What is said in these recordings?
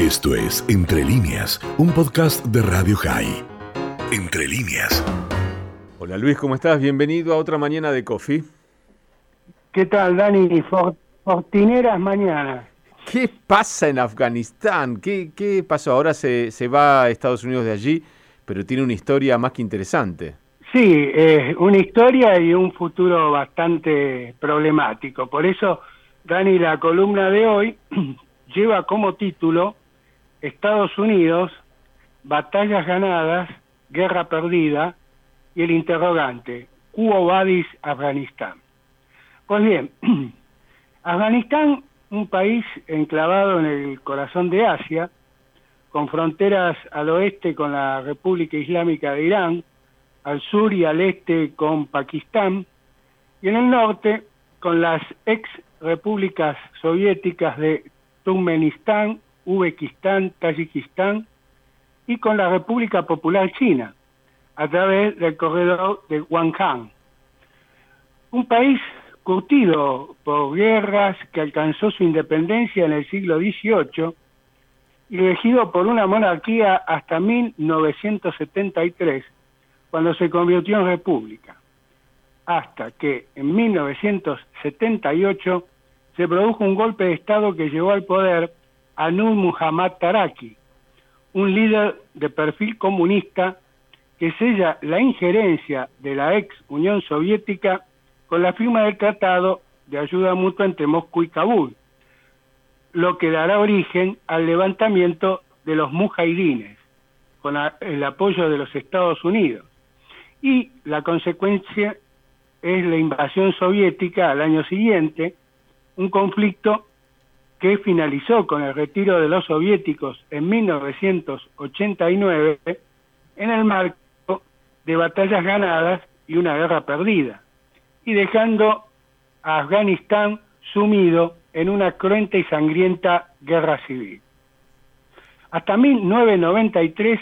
Esto es Entre líneas, un podcast de Radio High. Entre líneas. Hola Luis, ¿cómo estás? Bienvenido a otra mañana de Coffee. ¿Qué tal, Dani? Fortineras mañana. ¿Qué pasa en Afganistán? ¿Qué, qué pasó? Ahora se, se va a Estados Unidos de allí, pero tiene una historia más que interesante. Sí, eh, una historia y un futuro bastante problemático. Por eso, Dani, la columna de hoy lleva como título Estados Unidos, batallas ganadas, guerra perdida y el interrogante, Quo Vadis Afganistán. Pues bien, Afganistán, un país enclavado en el corazón de Asia, con fronteras al oeste con la República Islámica de Irán, al sur y al este con Pakistán, y en el norte con las ex repúblicas soviéticas de Turkmenistán, Uzbekistán, Tayikistán y con la República Popular China a través del corredor de Wankan. Un país curtido por guerras que alcanzó su independencia en el siglo XVIII y regido por una monarquía hasta 1973, cuando se convirtió en república, hasta que en 1978 se produjo un golpe de Estado que llevó al poder a Nur Muhammad Taraki, un líder de perfil comunista que sella la injerencia de la ex Unión Soviética con la firma del Tratado de Ayuda Mutua entre Moscú y Kabul, lo que dará origen al levantamiento de los mujahidines, con el apoyo de los Estados Unidos. Y la consecuencia es la invasión soviética al año siguiente, un conflicto que finalizó con el retiro de los soviéticos en 1989 en el marco de batallas ganadas y una guerra perdida, y dejando a Afganistán sumido en una cruenta y sangrienta guerra civil. Hasta 1993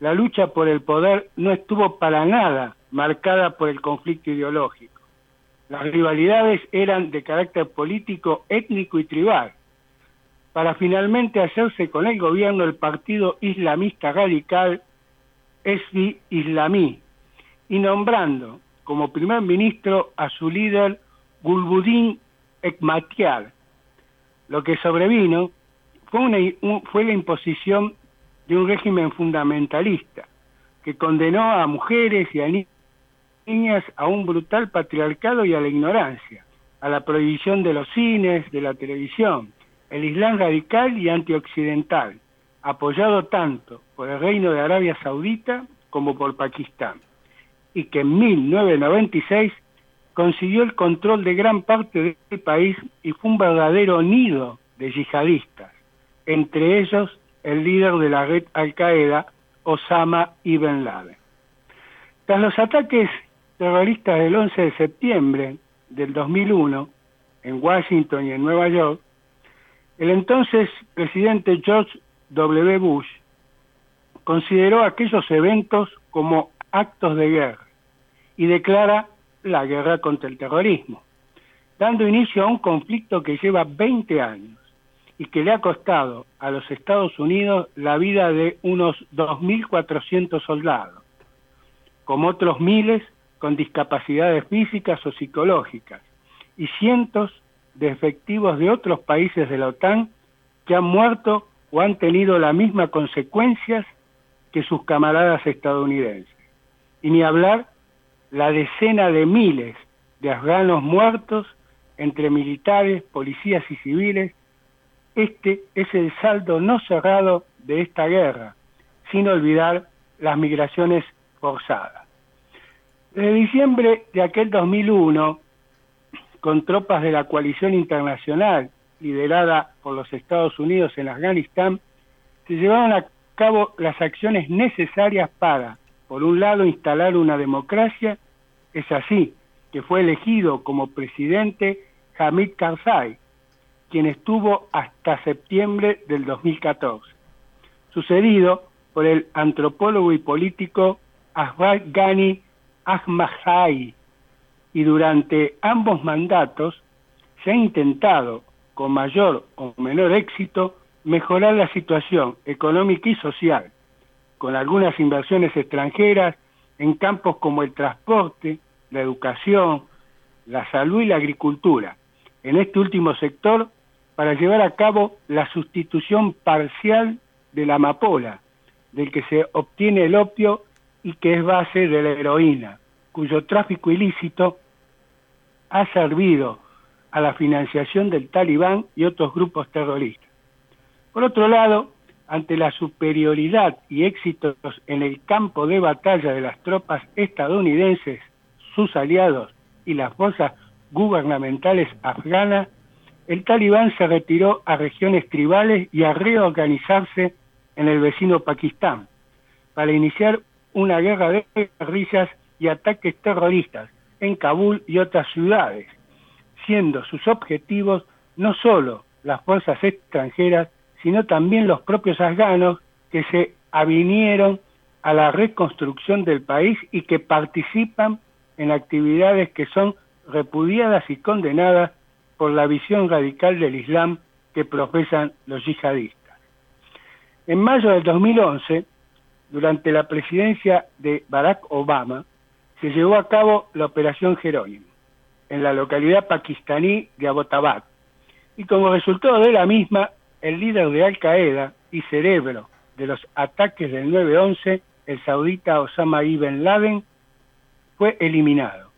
la lucha por el poder no estuvo para nada marcada por el conflicto ideológico. Las rivalidades eran de carácter político, étnico y tribal, para finalmente hacerse con el gobierno el partido islamista radical Esfi Islamí y nombrando como primer ministro a su líder Gulbuddin Ekmatyar. Lo que sobrevino fue, fue la imposición de un régimen fundamentalista que condenó a mujeres y a niñas a un brutal patriarcado y a la ignorancia, a la prohibición de los cines, de la televisión, el Islam radical y antioccidental, apoyado tanto por el Reino de Arabia Saudita como por Pakistán, y que en 1996 consiguió el control de gran parte del país y fue un verdadero nido de yihadistas, entre ellos el líder de la red Al-Qaeda, Osama Ibn Laden. Tras los ataques terroristas del 11 de septiembre del 2001 en Washington y en Nueva York, el entonces presidente George W. Bush consideró aquellos eventos como actos de guerra y declara la guerra contra el terrorismo, dando inicio a un conflicto que lleva 20 años y que le ha costado a los Estados Unidos la vida de unos 2.400 soldados, como otros miles con discapacidades físicas o psicológicas, y cientos de efectivos de otros países de la OTAN que han muerto o han tenido las mismas consecuencias que sus camaradas estadounidenses. Y ni hablar la decena de miles de afganos muertos entre militares, policías y civiles. Este es el saldo no cerrado de esta guerra, sin olvidar las migraciones forzadas. Desde diciembre de aquel 2001, con tropas de la coalición internacional liderada por los Estados Unidos en Afganistán, se llevaron a cabo las acciones necesarias para, por un lado, instalar una democracia, es así que fue elegido como presidente Hamid Karzai, quien estuvo hasta septiembre del 2014, sucedido por el antropólogo y político Ashraf Ghani Ahmadai, y durante ambos mandatos se ha intentado, con mayor o menor éxito, mejorar la situación económica y social, con algunas inversiones extranjeras en campos como el transporte, la educación, la salud y la agricultura. En este último sector, para llevar a cabo la sustitución parcial de la amapola, del que se obtiene el opio y que es base de la heroína, cuyo tráfico ilícito ha servido a la financiación del talibán y otros grupos terroristas. Por otro lado, ante la superioridad y éxitos en el campo de batalla de las tropas estadounidenses, sus aliados y las fuerzas gubernamentales afganas, el talibán se retiró a regiones tribales y a reorganizarse en el vecino Pakistán para iniciar una guerra de guerrillas y ataques terroristas en Kabul y otras ciudades, siendo sus objetivos no solo las fuerzas extranjeras, sino también los propios afganos que se avinieron a la reconstrucción del país y que participan en actividades que son repudiadas y condenadas por la visión radical del Islam que profesan los yihadistas. En mayo del 2011, durante la presidencia de Barack Obama, se llevó a cabo la Operación Jerónimo en la localidad pakistaní de Abbottabad. Y como resultado de la misma, el líder de Al Qaeda y cerebro de los ataques del 9-11, el saudita Osama Ibn Laden, fue eliminado.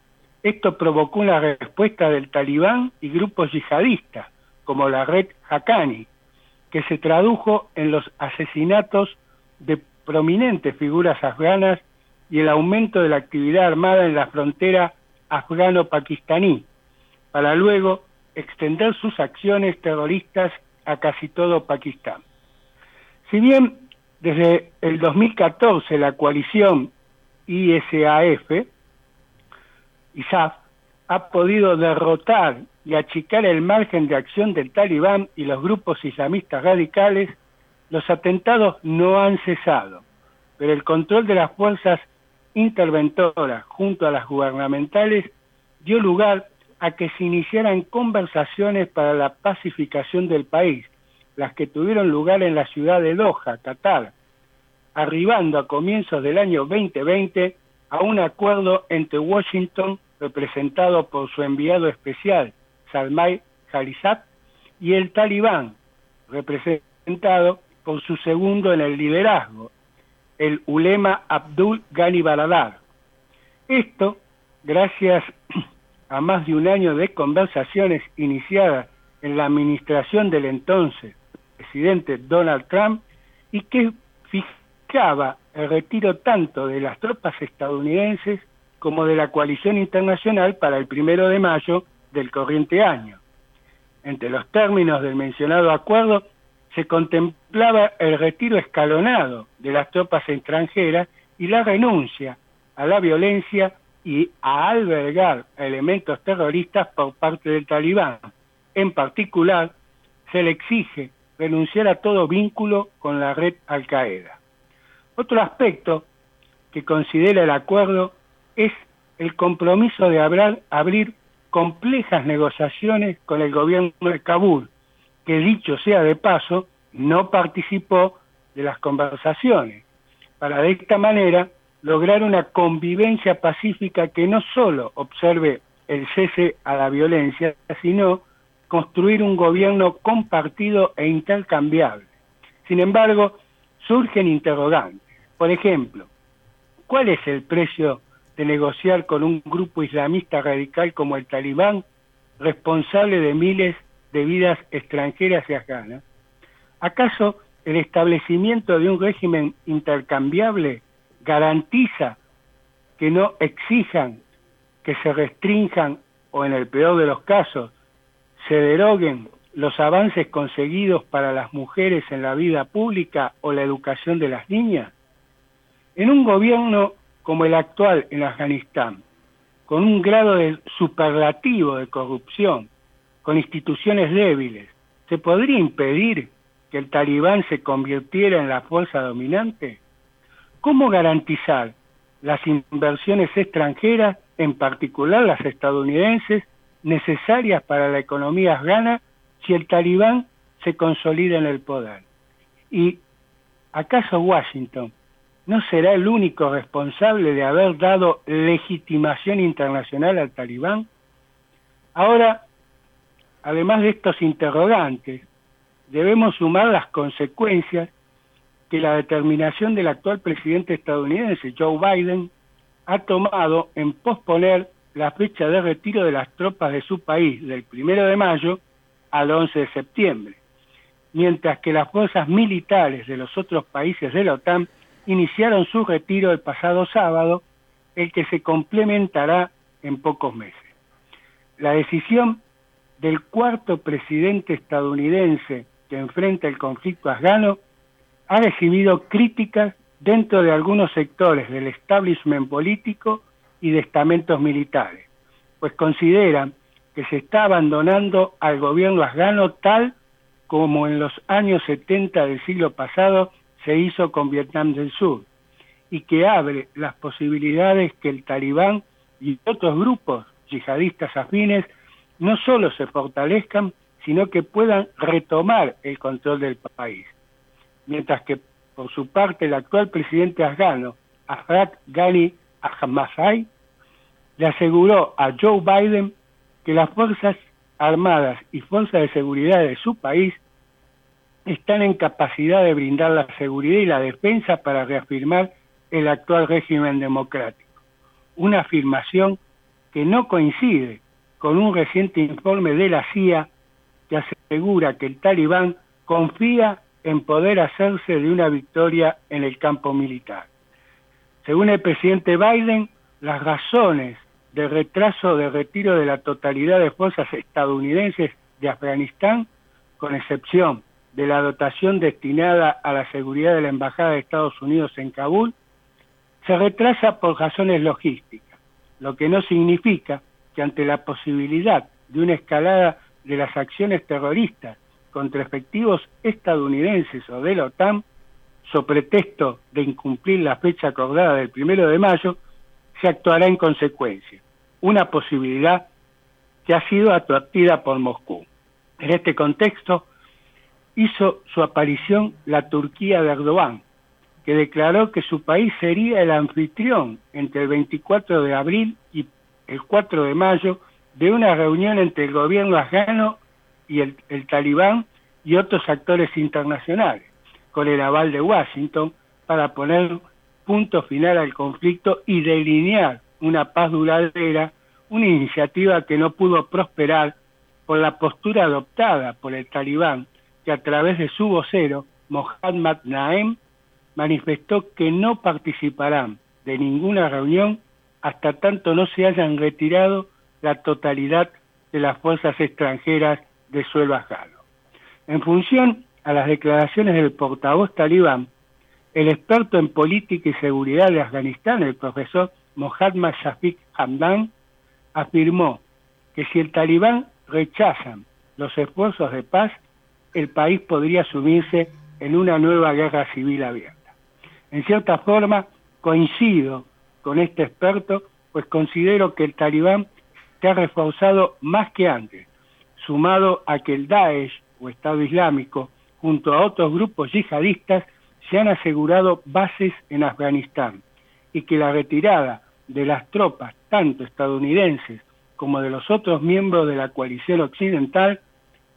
Esto provocó una respuesta del talibán y grupos yihadistas, como la red Haqqani, que se tradujo en los asesinatos de prominentes figuras afganas y el aumento de la actividad armada en la frontera afgano-pakistaní, para luego extender sus acciones terroristas a casi todo Pakistán. Si bien desde el 2014 la coalición ISAF ISAF ha podido derrotar y achicar el margen de acción del talibán y los grupos islamistas radicales, los atentados no han cesado, pero el control de las fuerzas interventoras junto a las gubernamentales dio lugar a que se iniciaran conversaciones para la pacificación del país, las que tuvieron lugar en la ciudad de Doha, Qatar, arribando a comienzos del año 2020 a un acuerdo entre Washington representado por su enviado especial, Salmay Khalizad, y el talibán, representado por su segundo en el liderazgo, el ulema Abdul Ghani Baradar. Esto, gracias a más de un año de conversaciones iniciadas en la administración del entonces presidente Donald Trump y que fijaba el retiro tanto de las tropas estadounidenses como de la coalición internacional para el primero de mayo del corriente año. Entre los términos del mencionado acuerdo se contemplaba el retiro escalonado de las tropas extranjeras y la renuncia a la violencia y a albergar elementos terroristas por parte del talibán. En particular, se le exige renunciar a todo vínculo con la red Al-Qaeda. Otro aspecto que considera el acuerdo es el compromiso de abrir complejas negociaciones con el gobierno de Kabul, que dicho sea de paso, no participó de las conversaciones, para de esta manera lograr una convivencia pacífica que no solo observe el cese a la violencia, sino construir un gobierno compartido e intercambiable. Sin embargo, surgen interrogantes. Por ejemplo, ¿cuál es el precio de negociar con un grupo islamista radical como el talibán, responsable de miles de vidas extranjeras y afganas? ¿Acaso el establecimiento de un régimen intercambiable garantiza que no exijan que se restrinjan o en el peor de los casos se deroguen los avances conseguidos para las mujeres en la vida pública o la educación de las niñas? En un gobierno como el actual en Afganistán, con un grado de superlativo de corrupción, con instituciones débiles, ¿se podría impedir que el talibán se convirtiera en la fuerza dominante? ¿Cómo garantizar las inversiones extranjeras, en particular las estadounidenses, necesarias para la economía afgana si el talibán se consolida en el poder. ¿Y acaso Washington no será el único responsable de haber dado legitimación internacional al talibán? Ahora, además de estos interrogantes, debemos sumar las consecuencias que la determinación del actual presidente estadounidense, Joe Biden, ha tomado en posponer la fecha de retiro de las tropas de su país del primero de mayo al 11 de septiembre, mientras que las fuerzas militares de los otros países de la OTAN iniciaron su retiro el pasado sábado, el que se complementará en pocos meses. La decisión del cuarto presidente estadounidense que enfrenta el conflicto afgano ha recibido críticas dentro de algunos sectores del establishment político y de estamentos militares, pues consideran que se está abandonando al gobierno afgano tal como en los años 70 del siglo pasado se hizo con Vietnam del Sur, y que abre las posibilidades que el talibán y otros grupos yihadistas afines no solo se fortalezcan, sino que puedan retomar el control del país. Mientras que, por su parte, el actual presidente afgano, Ashraf Ghani Ahmadzai, le aseguró a Joe Biden que las Fuerzas Armadas y Fuerzas de Seguridad de su país están en capacidad de brindar la seguridad y la defensa para reafirmar el actual régimen democrático. Una afirmación que no coincide con un reciente informe de la CIA que asegura que el talibán confía en poder hacerse de una victoria en el campo militar. Según el presidente Biden, las razones de retraso de retiro de la totalidad de fuerzas estadounidenses de Afganistán, con excepción de la dotación destinada a la seguridad de la Embajada de Estados Unidos en Kabul, se retrasa por razones logísticas, lo que no significa que ante la posibilidad de una escalada de las acciones terroristas contra efectivos estadounidenses o de la OTAN, so pretexto de incumplir la fecha acordada del primero de mayo, se actuará en consecuencia. Una posibilidad que ha sido advertida por Moscú. En este contexto, hizo su aparición la Turquía de Erdogan, que declaró que su país sería el anfitrión entre el 24 de abril y el 4 de mayo de una reunión entre el gobierno afgano y el, talibán y otros actores internacionales, con el aval de Washington, para poner punto final al conflicto y delinear una paz duradera, una iniciativa que no pudo prosperar por la postura adoptada por el talibán, que a través de su vocero, Mohammad Naem, manifestó que no participarán de ninguna reunión hasta tanto no se hayan retirado la totalidad de las fuerzas extranjeras de suelo afgano. En función a las declaraciones del portavoz talibán, el experto en política y seguridad de Afganistán, el profesor Mohammad Shafiq Hamdan, afirmó que si el talibán rechazan los esfuerzos de paz, el país podría sumirse en una nueva guerra civil abierta. En cierta forma, coincido con este experto, pues considero que el talibán se ha reforzado más que antes, sumado a que el Daesh o Estado Islámico, junto a otros grupos yihadistas, se han asegurado bases en Afganistán y que la retirada de las tropas, tanto estadounidenses como de los otros miembros de la coalición occidental,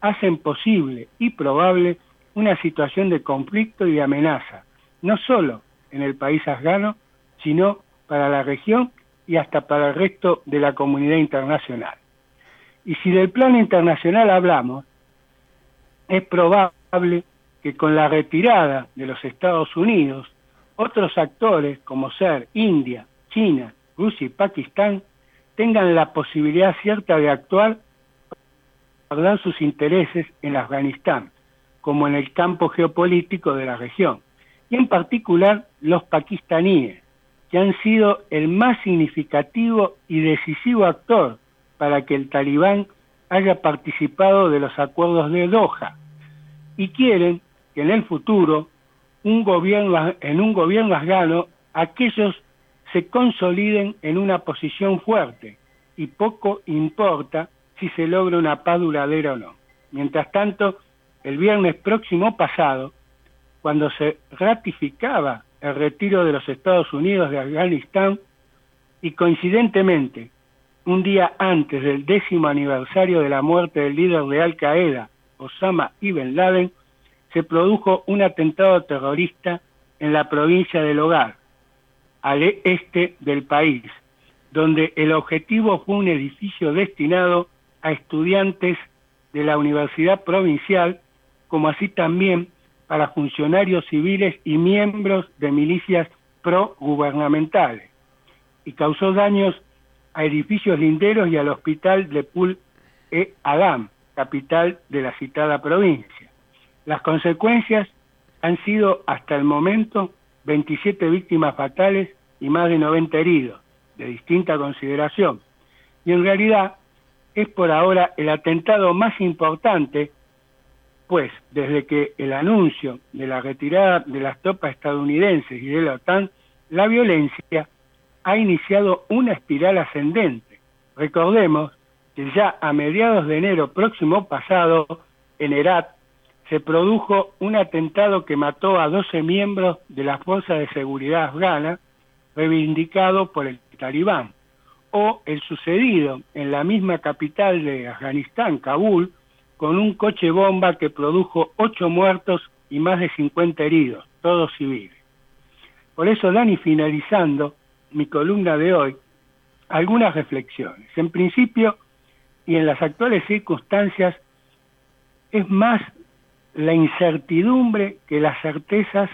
hacen posible y probable una situación de conflicto y de amenaza, no solo en el país afgano, sino para la región y hasta para el resto de la comunidad internacional. Y si del plano internacional hablamos, es probable que con la retirada de los Estados Unidos, otros actores como ser India, China, Rusia y Pakistán tengan la posibilidad cierta de actuar para sus intereses en Afganistán, como en el campo geopolítico de la región, y en particular los pakistaníes, que han sido el más significativo y decisivo actor para que el talibán haya participado de los acuerdos de Doha y quieren que en el futuro un gobierno, en un gobierno afgano aquellos se consoliden en una posición fuerte y poco importa si se logra una paz duradera o no. Mientras tanto, el viernes próximo pasado, cuando se ratificaba el retiro de los Estados Unidos de Afganistán y coincidentemente, un día antes del décimo aniversario de la muerte del líder de Al Qaeda, Osama Ibn Laden, se produjo un atentado terrorista en la provincia del Hogar, al este del país, donde el objetivo fue un edificio destinado a estudiantes de la Universidad Provincial, como así también para funcionarios civiles y miembros de milicias pro-gubernamentales, y causó daños a edificios linderos y al hospital de Pul e Adam, capital de la citada provincia. Las consecuencias han sido hasta el momento 27 víctimas fatales y más de 90 heridos, de distinta consideración. Y en realidad es por ahora el atentado más importante, pues desde que el anuncio de la retirada de las tropas estadounidenses y de la OTAN, la violencia ha iniciado una espiral ascendente. Recordemos que ya a mediados de enero próximo pasado, en Herat, se produjo un atentado que mató a 12 miembros de las fuerzas de seguridad afgana, reivindicado por el talibán, o el sucedido en la misma capital de Afganistán, Kabul, con un coche bomba que produjo 8 muertos y más de 50 heridos, todos civiles. Por eso, Dani, finalizando mi columna de hoy, algunas reflexiones. En principio, y en las actuales circunstancias, es más la incertidumbre que las certezas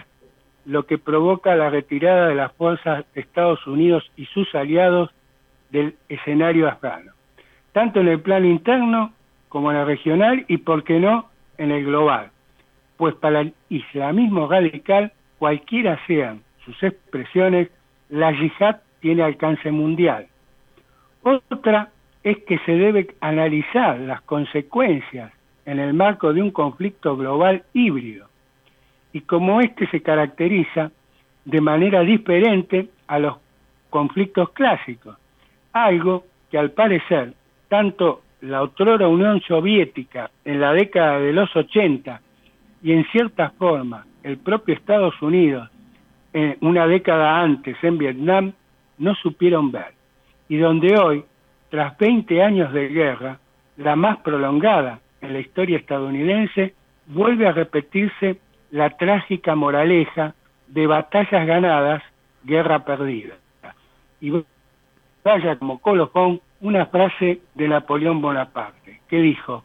lo que provoca la retirada de las fuerzas de Estados Unidos y sus aliados del escenario afgano, tanto en el plano interno como en el regional y, por qué no, en el global. Pues para el islamismo radical, cualquiera sean sus expresiones, la yihad tiene alcance mundial. Otra es que se debe analizar las consecuencias en el marco de un conflicto global híbrido. Y como este se caracteriza de manera diferente a los conflictos clásicos, algo que al parecer tanto la otrora Unión Soviética en la década de los 80 y en cierta forma el propio Estados Unidos en una década antes en Vietnam no supieron ver y donde hoy, tras 20 años de guerra, la más prolongada en la historia estadounidense, vuelve a repetirse la trágica moraleja de batallas ganadas, guerra perdida. Y vaya como colofón una frase de Napoleón Bonaparte, que dijo,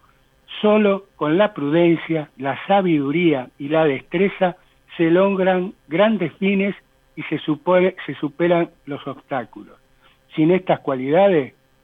solo con la prudencia, la sabiduría y la destreza se logran grandes fines y se, se superan los obstáculos. Sin estas cualidades,